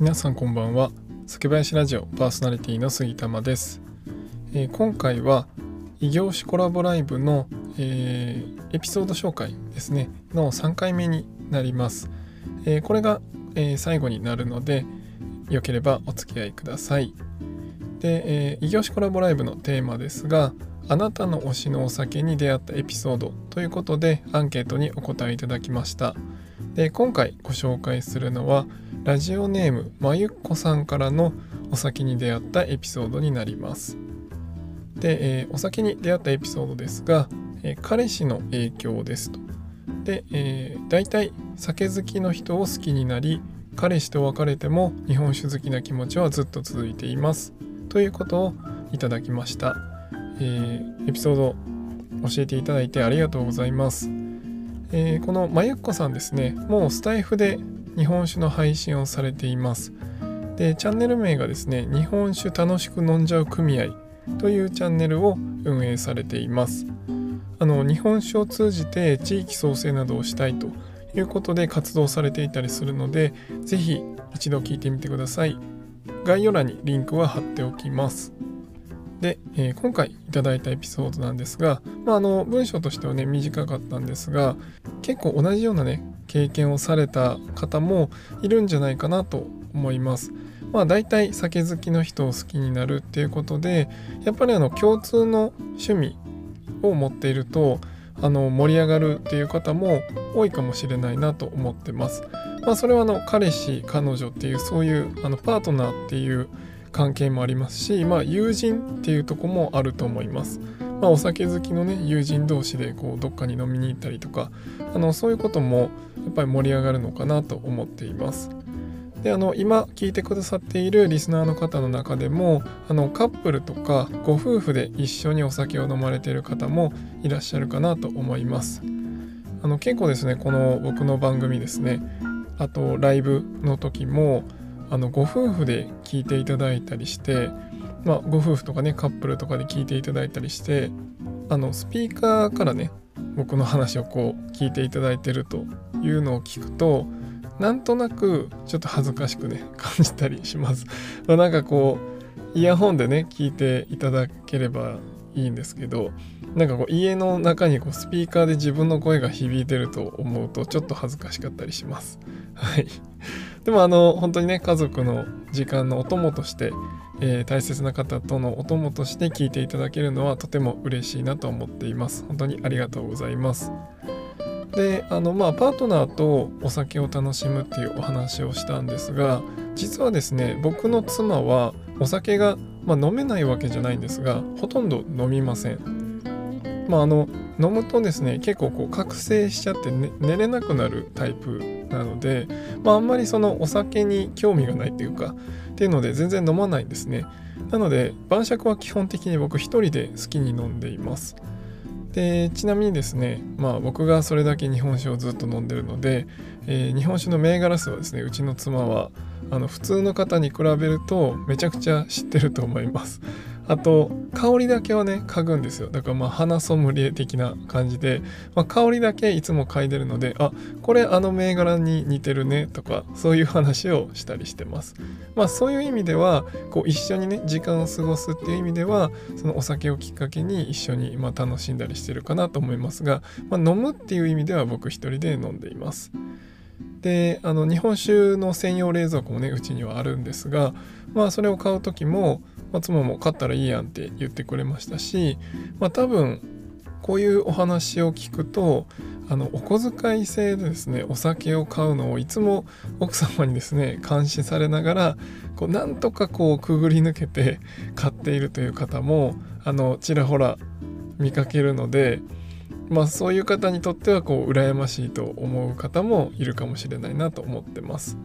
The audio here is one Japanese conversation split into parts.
皆さんこんばんは。酒林ラジオパーソナリティの杉玉です、えー今回は異業種コラボライブの、えーエピソード紹介ですね。の3回目になります、えーこれが、え最後になるのでよければお付き合いください。で、え異業種コラボライブのテーマですがあなたの推しのお酒に出会ったエピソードということでアンケートにお答えいただきました。で今回ご紹介するのはラジオネームまゆっこさんからのお酒に出会ったエピソードになります。で、えーお酒に出会ったエピソードですが、えー彼氏の影響ですと。で、えー、大体酒好きの人を好きになり彼氏と別れても日本酒好きな気持ちはずっと続いています。ということをいただきました、えーエピソード教えていただいてありがとうございます。えーこのまゆっこさんですねもうスタイフで日本酒の配信をされています。でチャンネル名がですね日本酒楽しく飲んじゃう組合というチャンネルを運営されています。あの日本酒を通じて地域創生などをしたいということで活動されていたりするのでぜひ一度聞いてみてください。概要欄にリンクは貼っておきます。で、えー今回いただいたエピソードなんですが、まあ、あの文章としてはね短かったんですが結構同じようなね経験をされた方もいるんじゃないかなと思います。まあ大体酒好きの人を好きになるっていうことでやっぱりあの共通の趣味を持っているとあの盛り上がるっていう方も多いかもしれないなと思ってます。まあそれはあの彼氏彼女っていうそういうあのパートナーっていう関係もありますし、まあ、友人っていうとこもあると思います。まあ、お酒好きのね友人同士でこうどっかに飲みに行ったりとかあのそういうこともやっぱり盛り上がるのかなと思っています。であの今聞いてくださっているリスナーの方の中でもあのカップルとかご夫婦で一緒にお酒を飲まれている方もいらっしゃるかなと思います。あの結構ですねこの僕の番組ですねあとライブの時もあのご夫婦で聞いていただいたりして、まあ、ご夫婦とかねカップルとかで聞いていただいたりしてあのスピーカーからね僕の話をこう聞いていただいてるというのを聞くとなんとなくちょっと恥ずかしくね 感じたりします。まあなんかこうイヤホンでね聞いていただければいいんですけどなんかこう家の中にこうスピーカーで自分の声が響いてると思うとちょっと恥ずかしかったりします。はい。でもあの本当にね家族の時間のお供として、えー大切な方とのお供として聞いていただけるのはとても嬉しいなと思っています。本当にありがとうございます。であのまあパートナーとお酒を楽しむっていうお話をしたんですが実はですね僕の妻はお酒が、まあ、飲めないわけじゃないんですがほとんど飲みません。まああの飲むとですね結構こう覚醒しちゃって、ね、寝れなくなるタイプなので、まあ、あんまりそのお酒に興味がないっていうかっていうので全然飲まないんですね。なので晩酌は基本的に僕一人で好きに飲んでいます。でちなみにですねまあ僕がそれだけ日本酒をずっと飲んでるので、えー日本酒の銘柄数はですねうちの妻はあの普通の方に比べるとめちゃくちゃ知ってると思います。あと香りだけはね嗅ぐんですよ。だからまあ花ソムリエ的な感じで、まあ、香りだけいつも嗅いでるのであこれあの銘柄に似てるねとかそういう話をしたりしてます。まあそういう意味ではこう一緒にね時間を過ごすっていう意味ではそのお酒をきっかけに一緒にまあ楽しんだりしてるかなと思いますが、まあ、飲むっていう意味では僕一人で飲んでいます。であの日本酒の専用冷蔵庫もねうちにはあるんですがまあそれを買う時も、まあ、妻も買ったらいいやんって言ってくれましたしまあ多分こういうお話を聞くとあのお小遣い制でですねお酒を買うのをいつも奥様にですね監視されながらこうなんとかこうくぐり抜けて買っているという方もあのちらほら見かけるのでまあそういう方にとってはこう羨ましいと思う方もいるかもしれないなと思ってます。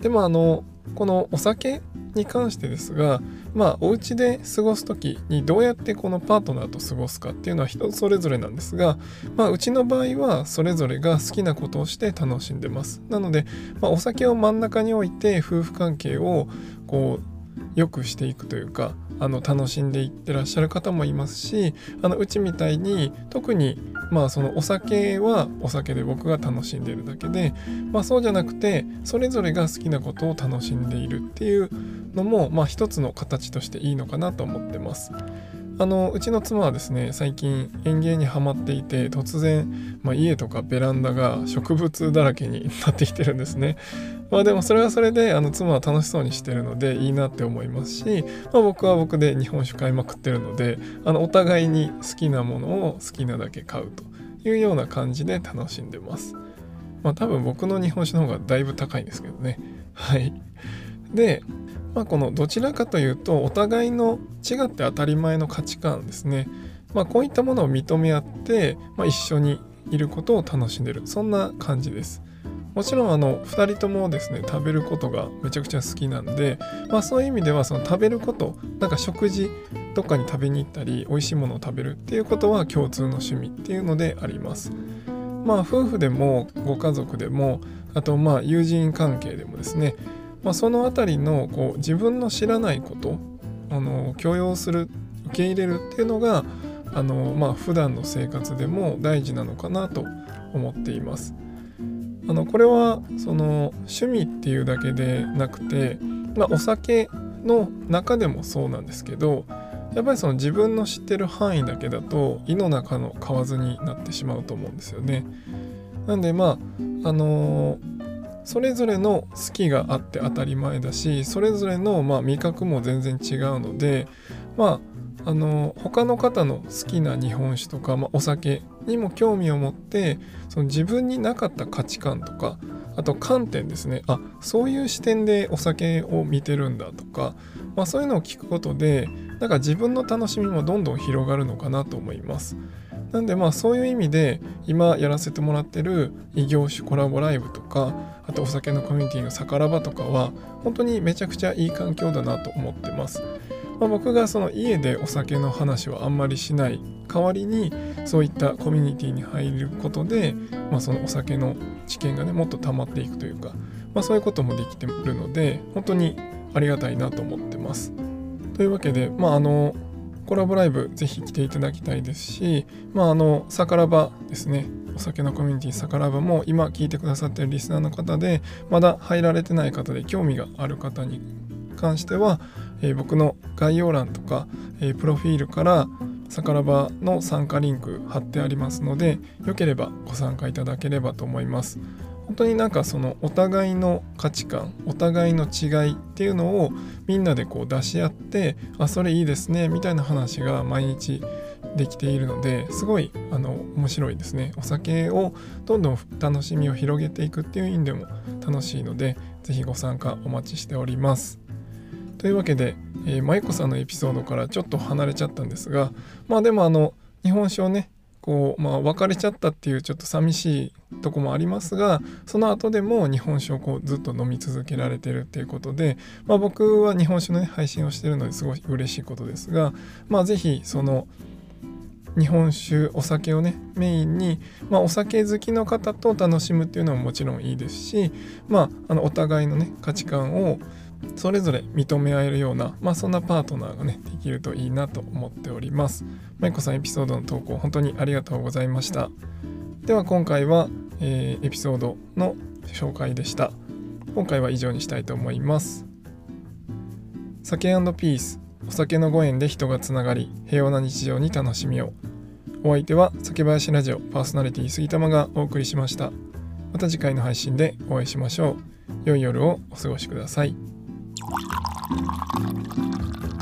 でもあのこのお酒に関してですがまあお家で過ごす時にどうやってこのパートナーと過ごすかっていうのは人それぞれなんですがまあうちの場合はそれぞれが好きなことをして楽しんでます。なので、まあ、お酒を真ん中に置いて夫婦関係をこう良くしていくというかあの楽しんでいってらっしゃる方もいますしあのうちみたいに特にまあそのお酒はお酒で僕が楽しんでいるだけで、まあ、そうじゃなくてそれぞれが好きなことを楽しんでいるっていうのもまあ一つの形としていいのかなと思ってます。あのうちの妻はですね最近園芸にはまっていて突然、まあ、家とかベランダが植物だらけになってきてるんですね。まあでもそれはそれであの妻は楽しそうにしてるのでいいなって思いますし、まあ、僕は僕で日本酒買いまくってるのであのお互いに好きなものを好きなだけ買うというような感じで楽しんでます。まあ多分僕の日本酒の方がだいぶ高いんですけどね。はい。で、まあ、このどちらかというとお互いの違って当たり前の価値観ですね、まあ、こういったものを認め合って、まあ、一緒にいることを楽しんでるそんな感じですもちろんあの2人ともですね食べることがめちゃくちゃ好きなんで、まあ、そういう意味ではその食べることなんか食事どっかに食べに行ったり美味しいものを食べるっていうことは共通の趣味っていうのでありますまあ夫婦でもご家族でもあとまあ友人関係でもですねまあ、その辺りのこう自分の知らないことあの許容する受け入れるっていうのがあの、まあ、普段の生活でも大事なのかなと思っています。あのこれはその趣味っていうだけでなくて、まあ、お酒の中でもそうなんですけどやっぱりその自分の知ってる範囲だけだと胃の中の蛙になってしまうと思うんですよね。なんでまああのーそれぞれの好きがあって当たり前だしそれぞれのまあ味覚も全然違うのでまああの他の方の好きな日本酒とか、まあ、お酒にも興味を持ってその自分になかった価値観とかあと観点ですねあそういう視点でお酒を見てるんだとか、まあ、そういうのを聞くことでなんか自分の楽しみもどんどん広がるのかなと思います。なんでまあそういう意味で今やらせてもらってる異業種コラボライブとかあとお酒のコミュニティのさからばとかは本当にめちゃくちゃいい環境だなと思ってます。まあ、僕がその家でお酒の話はあんまりしない代わりにそういったコミュニティに入ることで、まあ、そのお酒の知見がねもっと溜まっていくというか、まあ、そういうこともできてるので本当にありがたいなと思ってます。というわけで、まあ、あのコラボライブぜひ来ていただきたいですし、まあ、あの、さからばですね、お酒のコミュニティさからばも今聞いてくださってるリスナーの方で、まだ入られてない方で興味がある方に関しては、えー、僕の概要欄とか、えー、プロフィールからさからばの参加リンク貼ってありますので、よければご参加いただければと思います。本当になんかそのお互いの価値観お互いの違いっていうのをみんなでこう出し合ってあそれいいですねみたいな話が毎日できているのですごいあの面白いですねお酒をどんどん楽しみを広げていくっていう意味でも楽しいので是非ご参加お待ちしておりますというわけで、えー、舞子さんのエピソードからちょっと離れちゃったんですがまあでもあの日本酒をねこうまあ別れちゃったっていうちょっと寂しいとこもありますがその後でも日本酒をこうずっと飲み続けられてるっていうことで、まあ、僕は日本酒の、ね、配信をしてるのですごい嬉しいことですがまあ是非その日本酒お酒をねメインに、まあ、お酒好きの方と楽しむっていうのももちろんいいですし、まあ、あのお互いのね価値観をそれぞれ認め合えるような、まあ、そんなパートナーがねできるといいなと思っております。まいこさんエピソードの投稿本当にありがとうございました。では今回は、えー、エピソードの紹介でした。今回は以上にしたいと思います。酒ピースお酒のご縁で人がつながり平和な日常に楽しみをお相手は酒林ラジオパーソナリティ杉玉がお送りしましたまた次回の配信でお会いしましょう良い夜をお過ごしください Thank you.